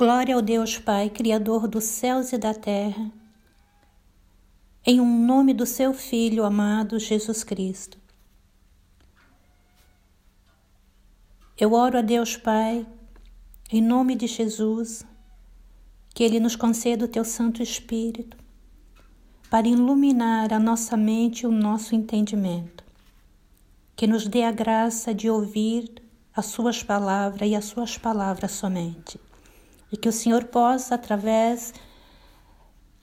Glória ao Deus Pai, Criador dos céus e da terra, em um nome do seu Filho amado Jesus Cristo. Eu oro a Deus Pai, em nome de Jesus, que Ele nos conceda o Teu Santo Espírito para iluminar a nossa mente e o nosso entendimento, que nos dê a graça de ouvir as Suas palavras e as Suas palavras somente e que o Senhor possa, através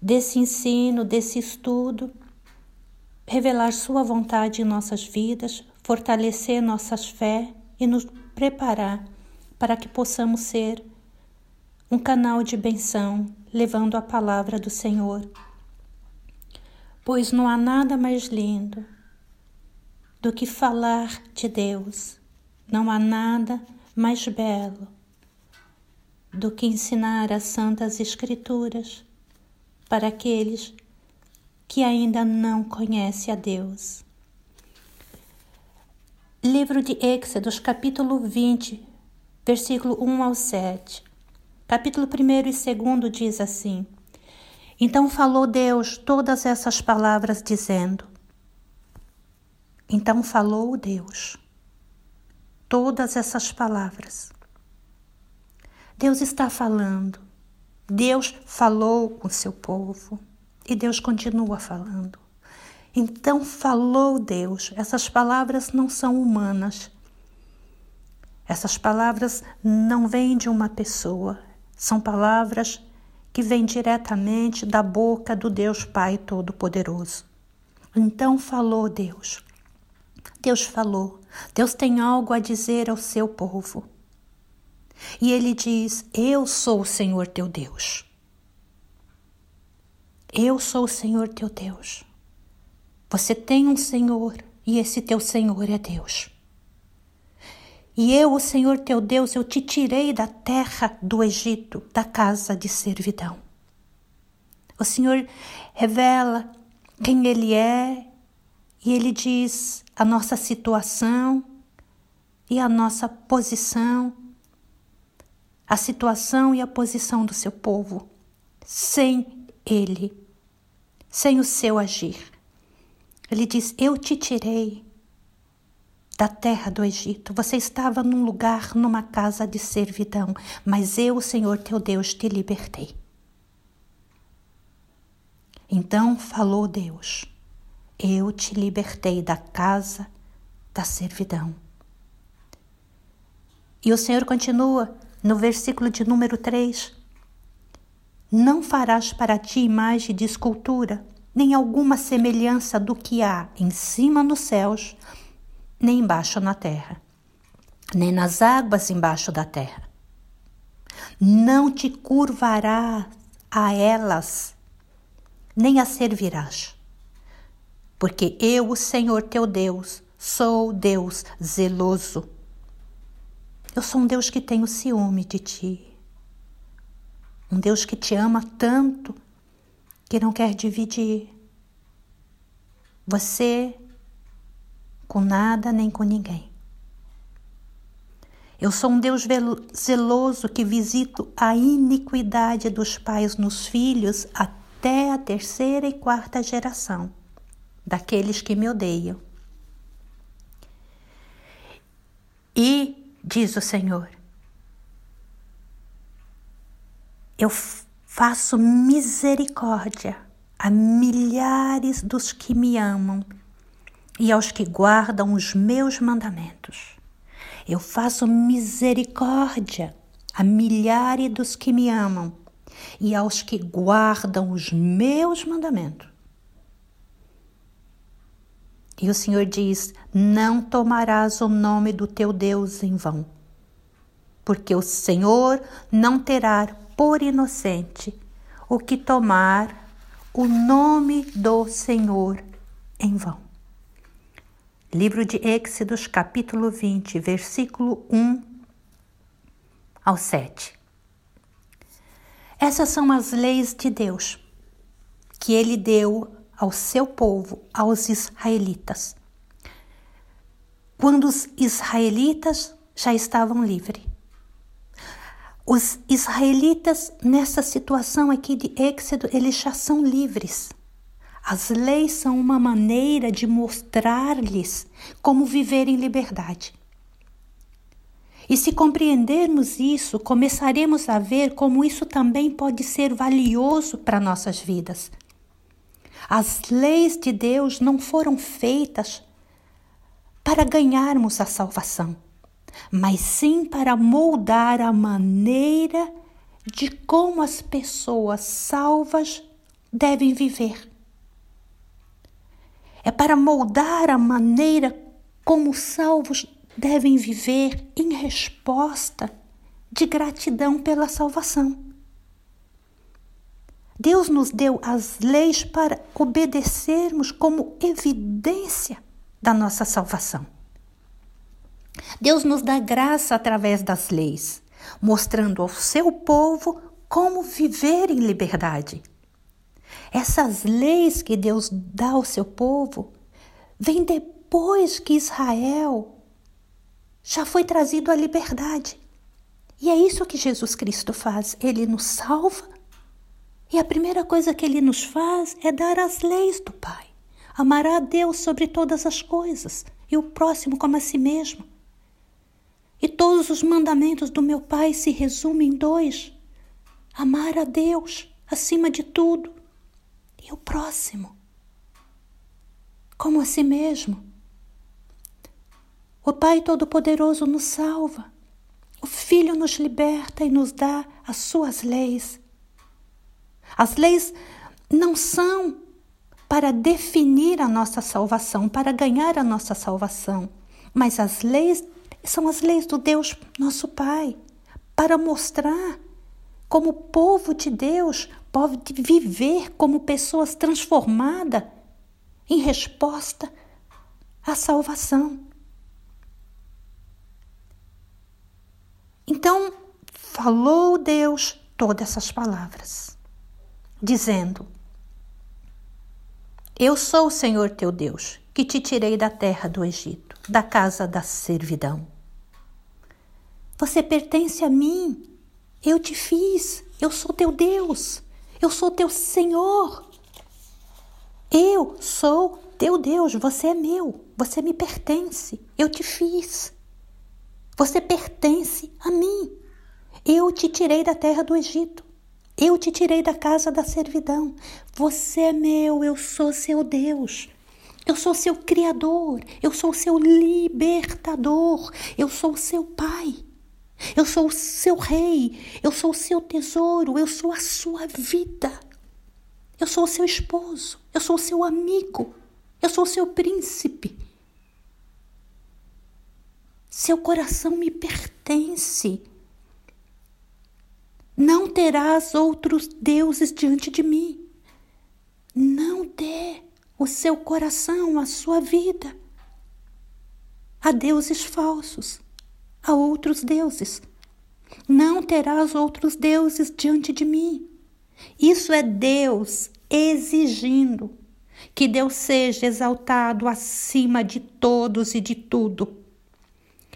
desse ensino, desse estudo, revelar Sua vontade em nossas vidas, fortalecer nossas fé e nos preparar para que possamos ser um canal de benção, levando a palavra do Senhor. Pois não há nada mais lindo do que falar de Deus, não há nada mais belo do que ensinar as Santas Escrituras para aqueles que ainda não conhecem a Deus. Livro de Êxodos, capítulo 20, versículo 1 ao 7. Capítulo 1 e 2 diz assim: Então falou Deus todas essas palavras, dizendo: Então falou Deus todas essas palavras. Deus está falando. Deus falou com seu povo e Deus continua falando. Então falou Deus. Essas palavras não são humanas. Essas palavras não vêm de uma pessoa. São palavras que vêm diretamente da boca do Deus Pai Todo-Poderoso. Então falou Deus. Deus falou. Deus tem algo a dizer ao seu povo. E ele diz: Eu sou o Senhor teu Deus. Eu sou o Senhor teu Deus. Você tem um Senhor e esse teu Senhor é Deus. E eu, o Senhor teu Deus, eu te tirei da terra do Egito, da casa de servidão. O Senhor revela quem Ele é e Ele diz a nossa situação e a nossa posição a situação e a posição do seu povo sem ele, sem o seu agir. Ele diz: Eu te tirei da terra do Egito. Você estava num lugar, numa casa de servidão, mas eu, o Senhor teu Deus, te libertei. Então falou Deus: Eu te libertei da casa da servidão. E o Senhor continua: no versículo de número 3. Não farás para ti imagem de escultura, nem alguma semelhança do que há em cima nos céus, nem embaixo na terra, nem nas águas embaixo da terra. Não te curvarás a elas, nem a servirás, porque eu, o Senhor teu Deus, sou Deus zeloso eu sou um Deus que tenho ciúme de ti. Um Deus que te ama tanto que não quer dividir você com nada nem com ninguém. Eu sou um Deus zeloso que visito a iniquidade dos pais nos filhos até a terceira e quarta geração daqueles que me odeiam. E diz o Senhor. Eu faço misericórdia a milhares dos que me amam e aos que guardam os meus mandamentos. Eu faço misericórdia a milhares dos que me amam e aos que guardam os meus mandamentos. E o Senhor diz: Não tomarás o nome do teu Deus em vão, porque o Senhor não terá por inocente o que tomar o nome do Senhor em vão. Livro de Êxodos, capítulo 20, versículo 1 ao 7. Essas são as leis de Deus que ele deu ao seu povo, aos israelitas. Quando os israelitas já estavam livres. Os israelitas, nessa situação aqui de Êxodo, eles já são livres. As leis são uma maneira de mostrar-lhes como viver em liberdade. E se compreendermos isso, começaremos a ver como isso também pode ser valioso para nossas vidas. As leis de Deus não foram feitas para ganharmos a salvação mas sim para moldar a maneira de como as pessoas salvas devem viver. É para moldar a maneira como os salvos devem viver em resposta de gratidão pela salvação. Deus nos deu as leis para obedecermos como evidência da nossa salvação. Deus nos dá graça através das leis, mostrando ao seu povo como viver em liberdade. Essas leis que Deus dá ao seu povo vêm depois que Israel já foi trazido à liberdade. E é isso que Jesus Cristo faz. Ele nos salva e a primeira coisa que ele nos faz é dar as leis do Pai. Amará a Deus sobre todas as coisas e o próximo como a si mesmo. E todos os mandamentos do meu Pai se resumem em dois: amar a Deus acima de tudo e o próximo, como a si mesmo. O Pai Todo-Poderoso nos salva, o Filho nos liberta e nos dá as suas leis. As leis não são para definir a nossa salvação, para ganhar a nossa salvação, mas as leis são as leis do Deus nosso Pai, para mostrar como o povo de Deus pode viver como pessoas transformadas em resposta à salvação. Então, falou Deus todas essas palavras, dizendo: Eu sou o Senhor teu Deus, que te tirei da terra do Egito, da casa da servidão. Você pertence a mim. Eu te fiz. Eu sou teu Deus. Eu sou teu Senhor. Eu sou teu Deus. Você é meu. Você me pertence. Eu te fiz. Você pertence a mim. Eu te tirei da terra do Egito. Eu te tirei da casa da servidão. Você é meu, eu sou seu Deus. Eu sou seu Criador, eu sou seu libertador, eu sou seu Pai. Eu sou seu rei, eu sou seu tesouro, eu sou a sua vida. Eu sou seu esposo, eu sou seu amigo, eu sou seu príncipe. Seu coração me pertence. Não terás outros deuses diante de mim. Não dê o seu coração, a sua vida a deuses falsos a outros deuses. Não terás outros deuses diante de mim. Isso é Deus exigindo que Deus seja exaltado acima de todos e de tudo.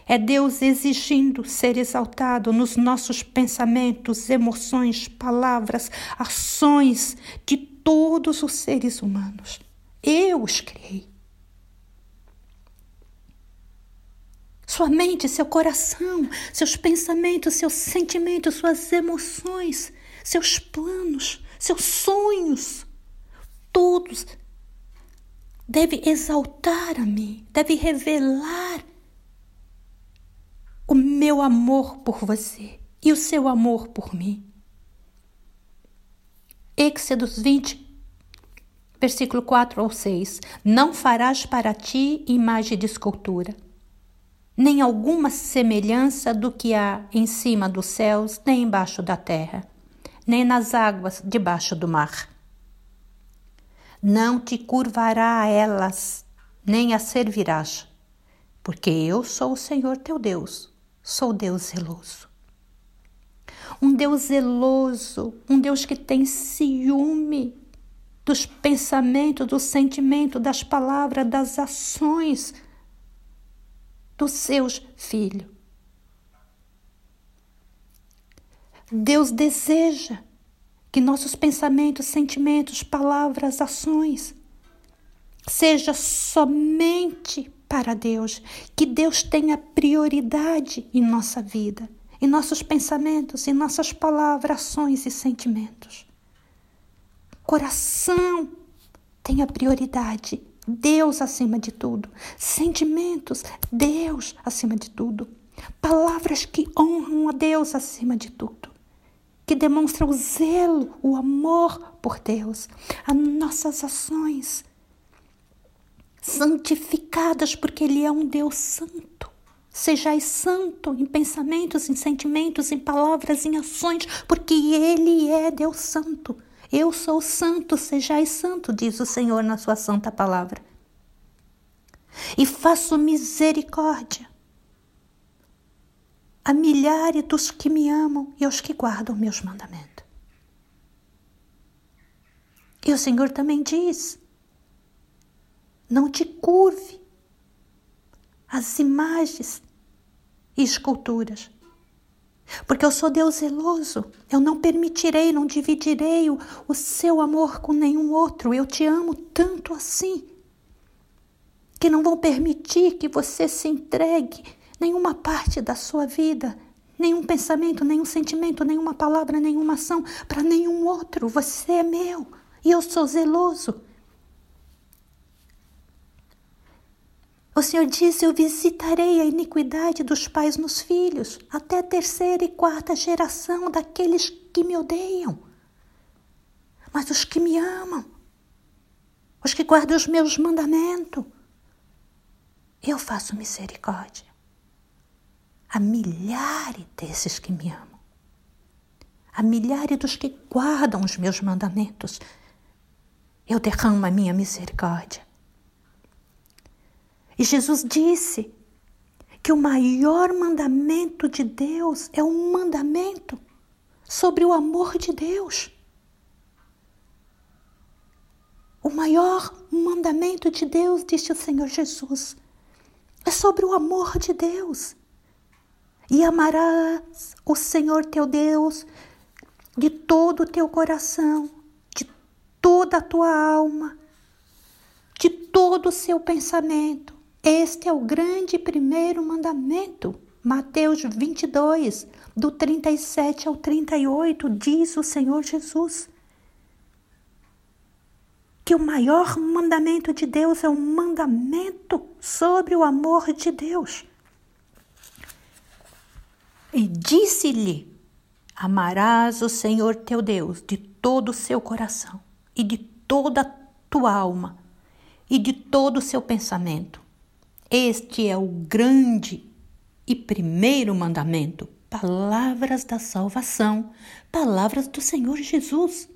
É Deus exigindo ser exaltado nos nossos pensamentos, emoções, palavras, ações de todos os seres humanos. Eu os criei. sua mente, seu coração, seus pensamentos, seus sentimentos, suas emoções, seus planos, seus sonhos, todos deve exaltar a mim, deve revelar o meu amor por você e o seu amor por mim. Êxodos 20, versículo 4 ao 6. Não farás para ti imagem de escultura nem alguma semelhança do que há em cima dos céus, nem embaixo da terra, nem nas águas debaixo do mar. Não te curvará a elas, nem a servirás, porque eu sou o Senhor teu Deus, sou Deus zeloso. Um Deus zeloso, um Deus que tem ciúme dos pensamentos, do sentimento, das palavras, das ações dos seus filhos. Deus deseja que nossos pensamentos, sentimentos, palavras, ações seja somente para Deus, que Deus tenha prioridade em nossa vida, em nossos pensamentos, em nossas palavras, ações e sentimentos. Coração tenha prioridade, Deus acima de tudo. Sentimentos, Deus acima de tudo. Palavras que honram a Deus acima de tudo que demonstra o zelo, o amor por Deus, as nossas ações santificadas porque Ele é um Deus santo. Sejais santo em pensamentos, em sentimentos, em palavras, em ações, porque Ele é Deus santo. Eu sou santo, sejais santo, diz o Senhor na sua santa palavra. E faço misericórdia a milhares dos que me amam e aos que guardam meus mandamentos. E o Senhor também diz: não te curve às imagens e esculturas. Porque eu sou Deus zeloso, eu não permitirei, não dividirei o, o seu amor com nenhum outro. Eu te amo tanto assim que não vou permitir que você se entregue nenhuma parte da sua vida, nenhum pensamento, nenhum sentimento, nenhuma palavra, nenhuma ação para nenhum outro. Você é meu e eu sou zeloso. O Senhor disse: Eu visitarei a iniquidade dos pais nos filhos, até a terceira e quarta geração daqueles que me odeiam. Mas os que me amam, os que guardam os meus mandamentos, eu faço misericórdia a milhares desses que me amam, a milhares dos que guardam os meus mandamentos. Eu derramo a minha misericórdia. E Jesus disse que o maior mandamento de Deus é um mandamento sobre o amor de Deus. O maior mandamento de Deus, disse o Senhor Jesus, é sobre o amor de Deus e amarás o Senhor teu Deus de todo o teu coração, de toda a tua alma, de todo o seu pensamento. Este é o grande primeiro mandamento. Mateus 22, do 37 ao 38, diz o Senhor Jesus. Que o maior mandamento de Deus é o mandamento sobre o amor de Deus. E disse-lhe: Amarás o Senhor teu Deus de todo o seu coração, e de toda a tua alma, e de todo o seu pensamento. Este é o grande e primeiro mandamento, palavras da salvação, palavras do Senhor Jesus.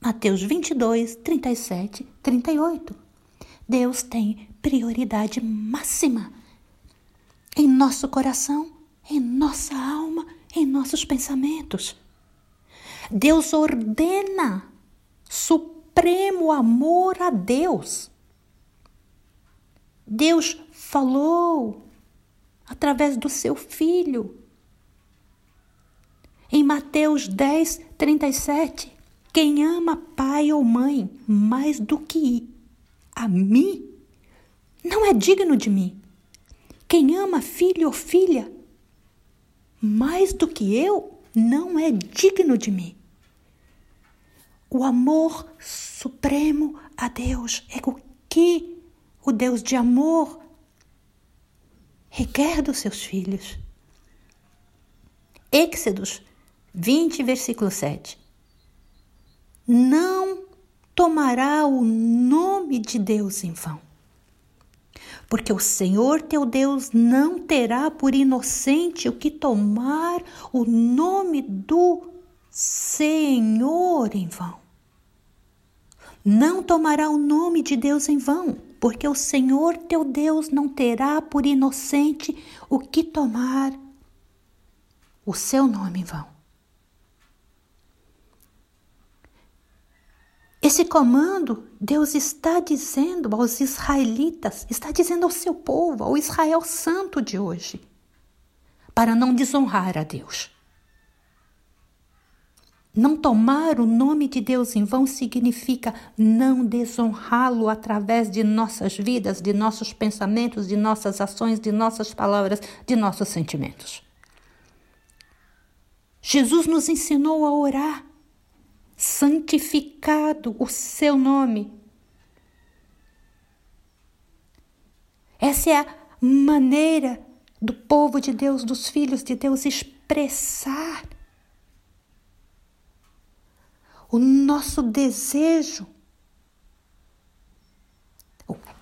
Mateus 22, 37, 38. Deus tem prioridade máxima em nosso coração em nossa alma, em nossos pensamentos. Deus ordena supremo amor a Deus. Deus falou através do seu filho. Em Mateus 10, 37, quem ama pai ou mãe mais do que a mim, não é digno de mim. Quem ama filho ou filha mais do que eu não é digno de mim. O amor supremo a Deus é o que o Deus de amor requer dos seus filhos. Êxodos 20, versículo 7. Não tomará o nome de Deus em vão porque o Senhor teu Deus não terá por inocente o que tomar o nome do Senhor em vão. Não tomará o nome de Deus em vão, porque o Senhor teu Deus não terá por inocente o que tomar o seu nome em vão. Esse comando Deus está dizendo aos israelitas, está dizendo ao seu povo, ao Israel santo de hoje, para não desonrar a Deus. Não tomar o nome de Deus em vão significa não desonrá-lo através de nossas vidas, de nossos pensamentos, de nossas ações, de nossas palavras, de nossos sentimentos. Jesus nos ensinou a orar, santificado o seu nome. Essa é a maneira do povo de Deus, dos filhos de Deus, expressar o nosso desejo.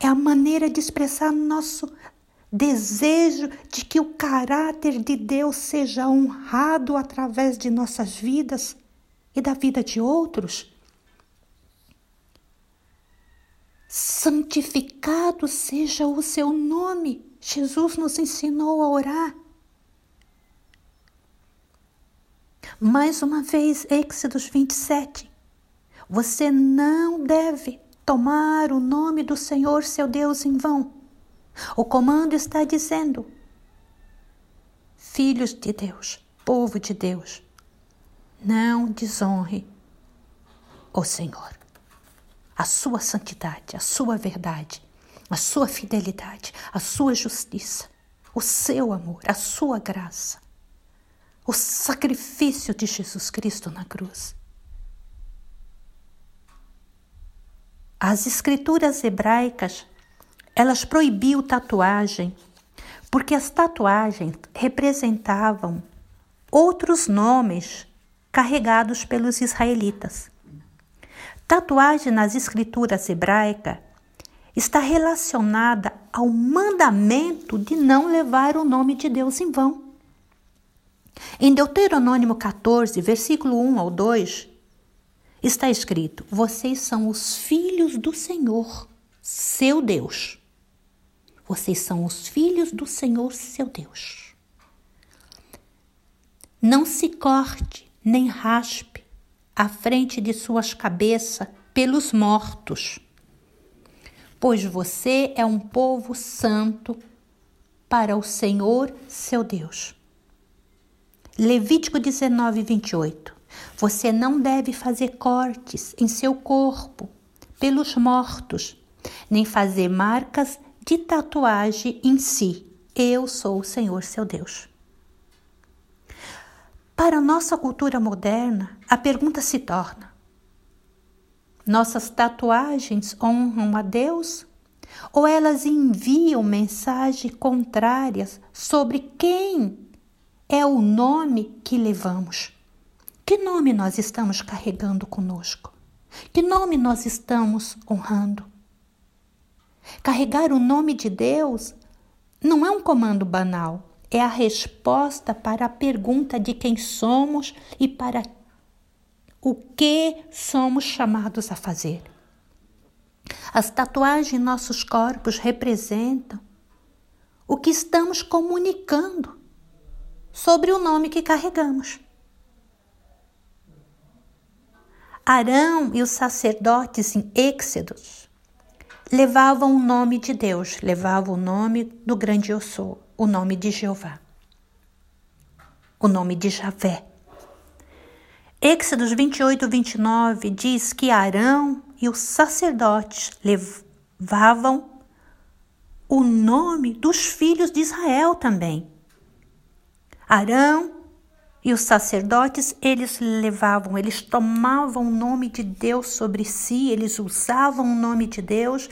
É a maneira de expressar nosso desejo de que o caráter de Deus seja honrado através de nossas vidas e da vida de outros. Santificado seja o seu nome. Jesus nos ensinou a orar. Mais uma vez, Êxodos 27. Você não deve tomar o nome do Senhor seu Deus em vão. O comando está dizendo: Filhos de Deus, povo de Deus, não desonre o Senhor. A sua santidade, a sua verdade, a sua fidelidade, a sua justiça, o seu amor, a sua graça o sacrifício de Jesus Cristo na cruz. As escrituras hebraicas, elas proibiam tatuagem, porque as tatuagens representavam outros nomes carregados pelos israelitas. Tatuagem nas escrituras hebraicas está relacionada ao mandamento de não levar o nome de Deus em vão. Em Deuteronômio 14, versículo 1 ao 2, está escrito: Vocês são os filhos do Senhor, seu Deus. Vocês são os filhos do Senhor, seu Deus. Não se corte nem raspe a frente de suas cabeças pelos mortos, pois você é um povo santo para o Senhor, seu Deus. Levítico 19, 28. Você não deve fazer cortes em seu corpo pelos mortos, nem fazer marcas de tatuagem em si. Eu sou o Senhor seu Deus. Para nossa cultura moderna, a pergunta se torna: nossas tatuagens honram a Deus? Ou elas enviam mensagens contrárias sobre quem é o nome que levamos. Que nome nós estamos carregando conosco? Que nome nós estamos honrando? Carregar o nome de Deus não é um comando banal, é a resposta para a pergunta de quem somos e para o que somos chamados a fazer. As tatuagens em nossos corpos representam o que estamos comunicando sobre o nome que carregamos. Arão e os sacerdotes em Êxodos levavam o nome de Deus, levavam o nome do grande eu sou, o nome de Jeová, o nome de Javé. Êxodos 28, 29 diz que Arão e os sacerdotes levavam o nome dos filhos de Israel também. Arão e os sacerdotes, eles levavam, eles tomavam o nome de Deus sobre si, eles usavam o nome de Deus,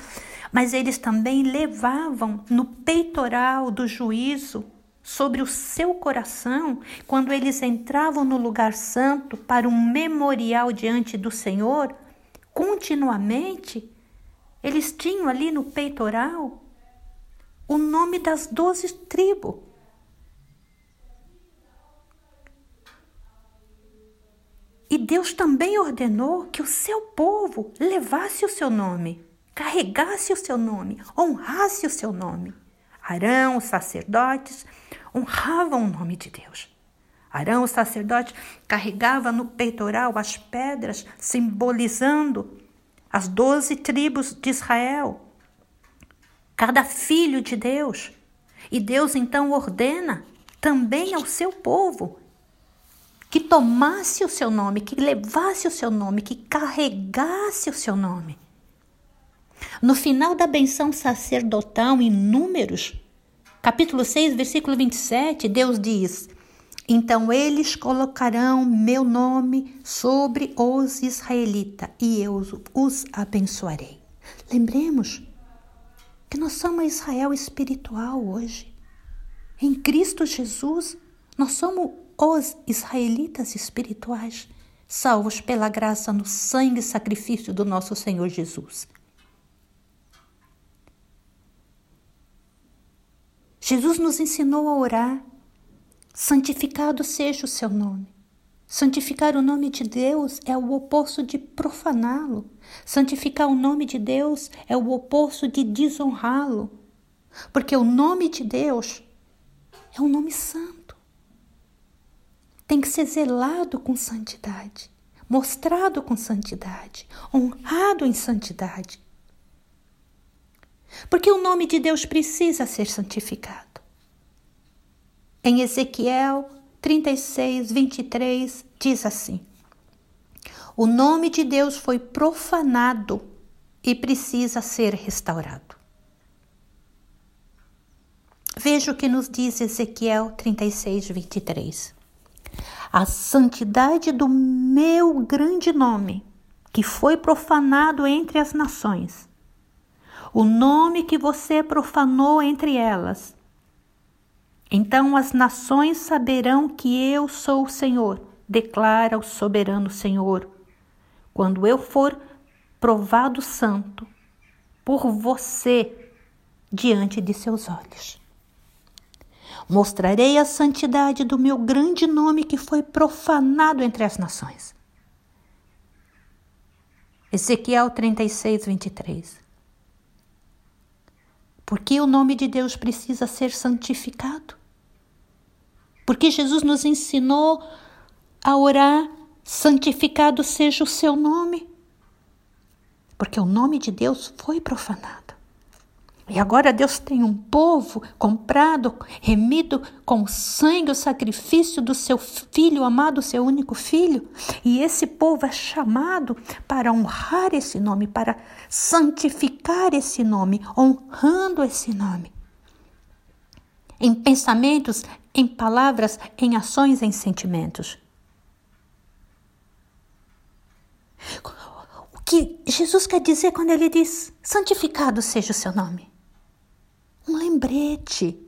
mas eles também levavam no peitoral do juízo sobre o seu coração, quando eles entravam no lugar santo para um memorial diante do Senhor, continuamente, eles tinham ali no peitoral o nome das doze tribos. E Deus também ordenou que o seu povo levasse o seu nome, carregasse o seu nome, honrasse o seu nome. Arão, os sacerdotes, honravam o nome de Deus. Arão, o sacerdote, carregava no peitoral as pedras, simbolizando as doze tribos de Israel, cada filho de Deus. E Deus então ordena também ao seu povo que tomasse o seu nome, que levasse o seu nome, que carregasse o seu nome. No final da benção sacerdotal em Números, capítulo 6, versículo 27, Deus diz: Então eles colocarão meu nome sobre os israelitas e eu os abençoarei. Lembremos que nós somos Israel espiritual hoje. Em Cristo Jesus, nós somos os israelitas espirituais, salvos pela graça no sangue e sacrifício do nosso Senhor Jesus. Jesus nos ensinou a orar. Santificado seja o seu nome. Santificar o nome de Deus é o oposto de profaná-lo. Santificar o nome de Deus é o oposto de desonrá-lo. Porque o nome de Deus é um nome santo. Tem que ser zelado com santidade, mostrado com santidade, honrado em santidade. Porque o nome de Deus precisa ser santificado. Em Ezequiel 36, 23, diz assim: O nome de Deus foi profanado e precisa ser restaurado. Veja o que nos diz Ezequiel 36, 23. A santidade do meu grande nome, que foi profanado entre as nações, o nome que você profanou entre elas. Então as nações saberão que eu sou o Senhor, declara o soberano Senhor, quando eu for provado santo por você diante de seus olhos. Mostrarei a santidade do meu grande nome que foi profanado entre as nações. Ezequiel 36, 23. Porque o nome de Deus precisa ser santificado. Porque Jesus nos ensinou a orar, santificado seja o seu nome. Porque o nome de Deus foi profanado. E agora Deus tem um povo comprado, remido com sangue, o sacrifício do seu filho amado, seu único filho. E esse povo é chamado para honrar esse nome, para santificar esse nome, honrando esse nome. Em pensamentos, em palavras, em ações, em sentimentos. O que Jesus quer dizer quando ele diz: santificado seja o seu nome? Lembrete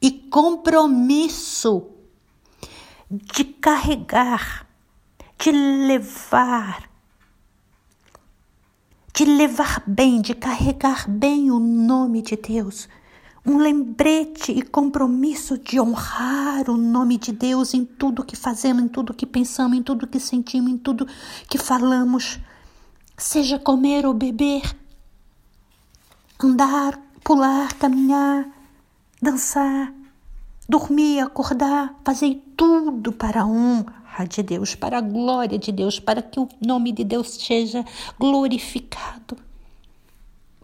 e compromisso de carregar, de levar, de levar bem, de carregar bem o nome de Deus. Um lembrete e compromisso de honrar o nome de Deus em tudo que fazemos, em tudo que pensamos, em tudo que sentimos, em tudo que falamos. Seja comer ou beber, andar, pular, caminhar, dançar, dormir, acordar, fazer tudo para a honra de Deus, para a glória de Deus, para que o nome de Deus seja glorificado,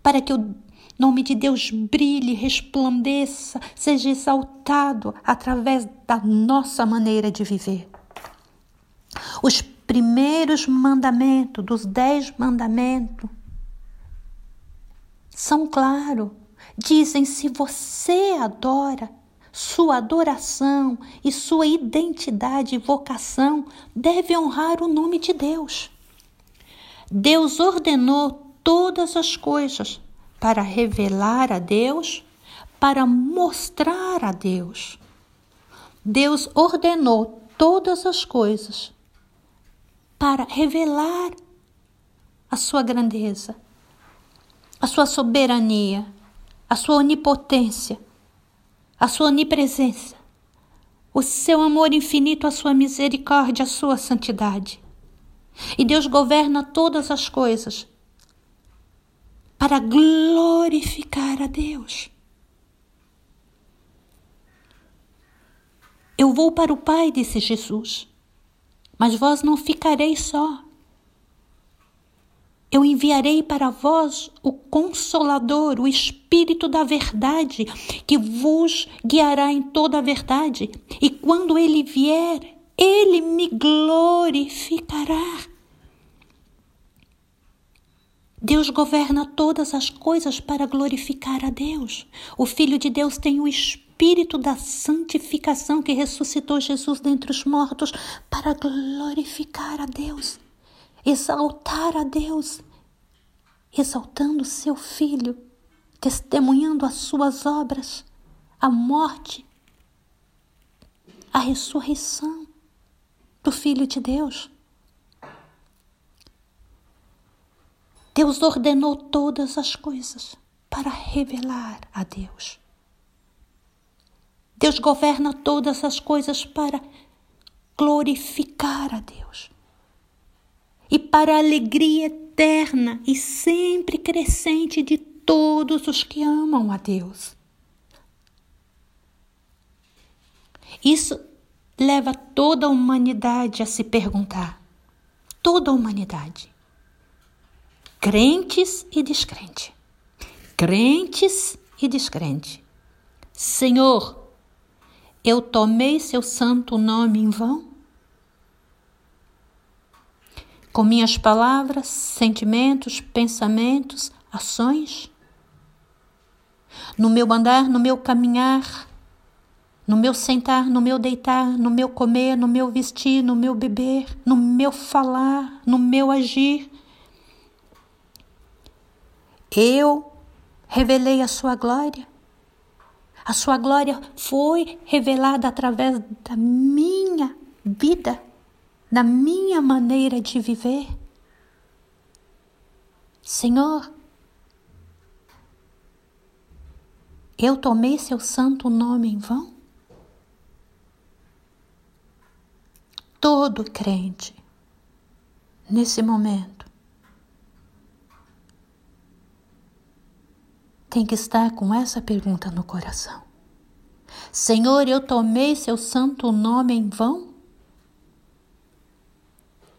para que o nome de Deus brilhe, resplandeça, seja exaltado através da nossa maneira de viver. Os primeiros mandamentos, dos dez mandamentos, são claros Dizem: se você adora, sua adoração e sua identidade e vocação deve honrar o nome de Deus. Deus ordenou todas as coisas para revelar a Deus, para mostrar a Deus. Deus ordenou todas as coisas para revelar a sua grandeza, a sua soberania a sua onipotência, a sua onipresença, o seu amor infinito, a sua misericórdia, a sua santidade. E Deus governa todas as coisas para glorificar a Deus. Eu vou para o Pai, disse Jesus, mas vós não ficareis só. Eu enviarei para vós o Consolador, o Espírito da Verdade, que vos guiará em toda a verdade. E quando ele vier, Ele me glorificará. Deus governa todas as coisas para glorificar a Deus. O Filho de Deus tem o Espírito da santificação que ressuscitou Jesus dentre os mortos para glorificar a Deus, exaltar a Deus, exaltando seu Filho, testemunhando as suas obras, a morte, a ressurreição do Filho de Deus. Deus ordenou todas as coisas para revelar a Deus. Deus governa todas as coisas para glorificar a Deus e para a alegria eterna e sempre crescente de todos os que amam a Deus. Isso leva toda a humanidade a se perguntar, toda a humanidade, crentes e descrentes. Crentes e descrentes. Senhor, eu tomei seu santo nome em vão? Com minhas palavras, sentimentos, pensamentos, ações? No meu andar, no meu caminhar, no meu sentar, no meu deitar, no meu comer, no meu vestir, no meu beber, no meu falar, no meu agir, eu revelei a sua glória. A sua glória foi revelada através da minha vida, da minha maneira de viver. Senhor, eu tomei seu santo nome em vão? Todo crente, nesse momento, tem que estar com essa pergunta no coração: Senhor, eu tomei seu santo nome em vão?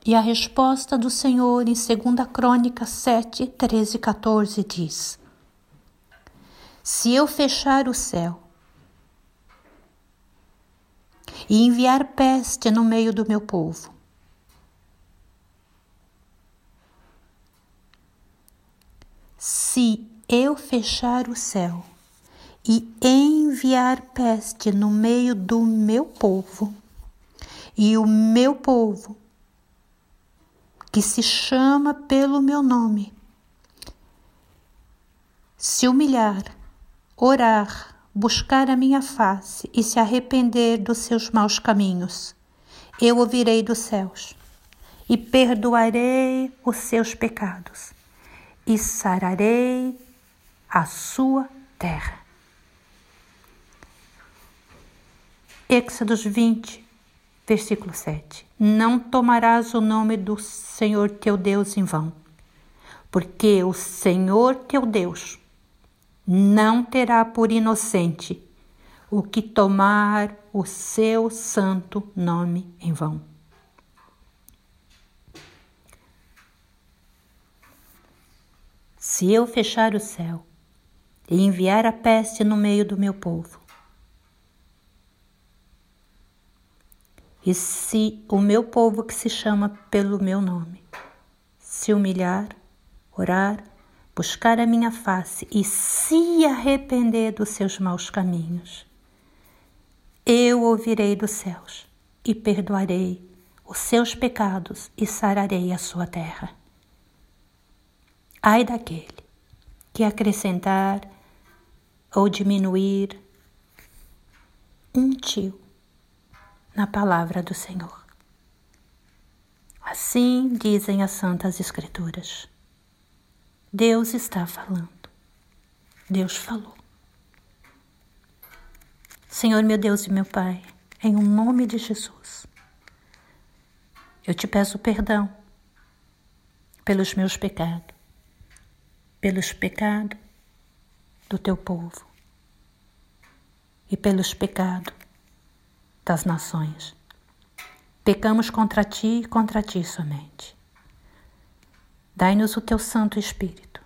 E a resposta do Senhor em 2 Crônica 7, 13 e 14 diz: Se eu fechar o céu e enviar peste no meio do meu povo, se eu fechar o céu e enviar peste no meio do meu povo, e o meu povo, que se chama pelo meu nome, se humilhar, orar, buscar a minha face e se arrepender dos seus maus caminhos, eu ouvirei dos céus e perdoarei os seus pecados e sararei a sua terra. Êxodos 20, versículo 7. Não tomarás o nome do Senhor teu Deus em vão, porque o Senhor teu Deus não terá por inocente o que tomar o seu santo nome em vão. Se eu fechar o céu e enviar a peste no meio do meu povo. E se o meu povo que se chama pelo meu nome se humilhar, orar, buscar a minha face e se arrepender dos seus maus caminhos, eu ouvirei dos céus e perdoarei os seus pecados e sararei a sua terra. Ai daquele que acrescentar ou diminuir um tio na palavra do Senhor. Assim dizem as Santas Escrituras. Deus está falando. Deus falou. Senhor, meu Deus e meu Pai, em um nome de Jesus, eu te peço perdão pelos meus pecados, pelos pecados do teu povo e pelos pecados das nações. Pecamos contra ti e contra ti somente. Dai-nos o teu Santo Espírito,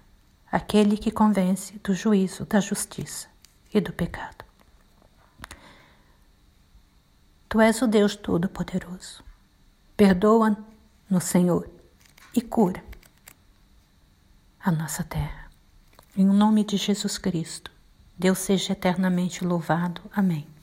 aquele que convence do juízo, da justiça e do pecado. Tu és o Deus Todo-Poderoso. Perdoa no Senhor e cura a nossa terra. Em nome de Jesus Cristo, Deus seja eternamente louvado. Amém.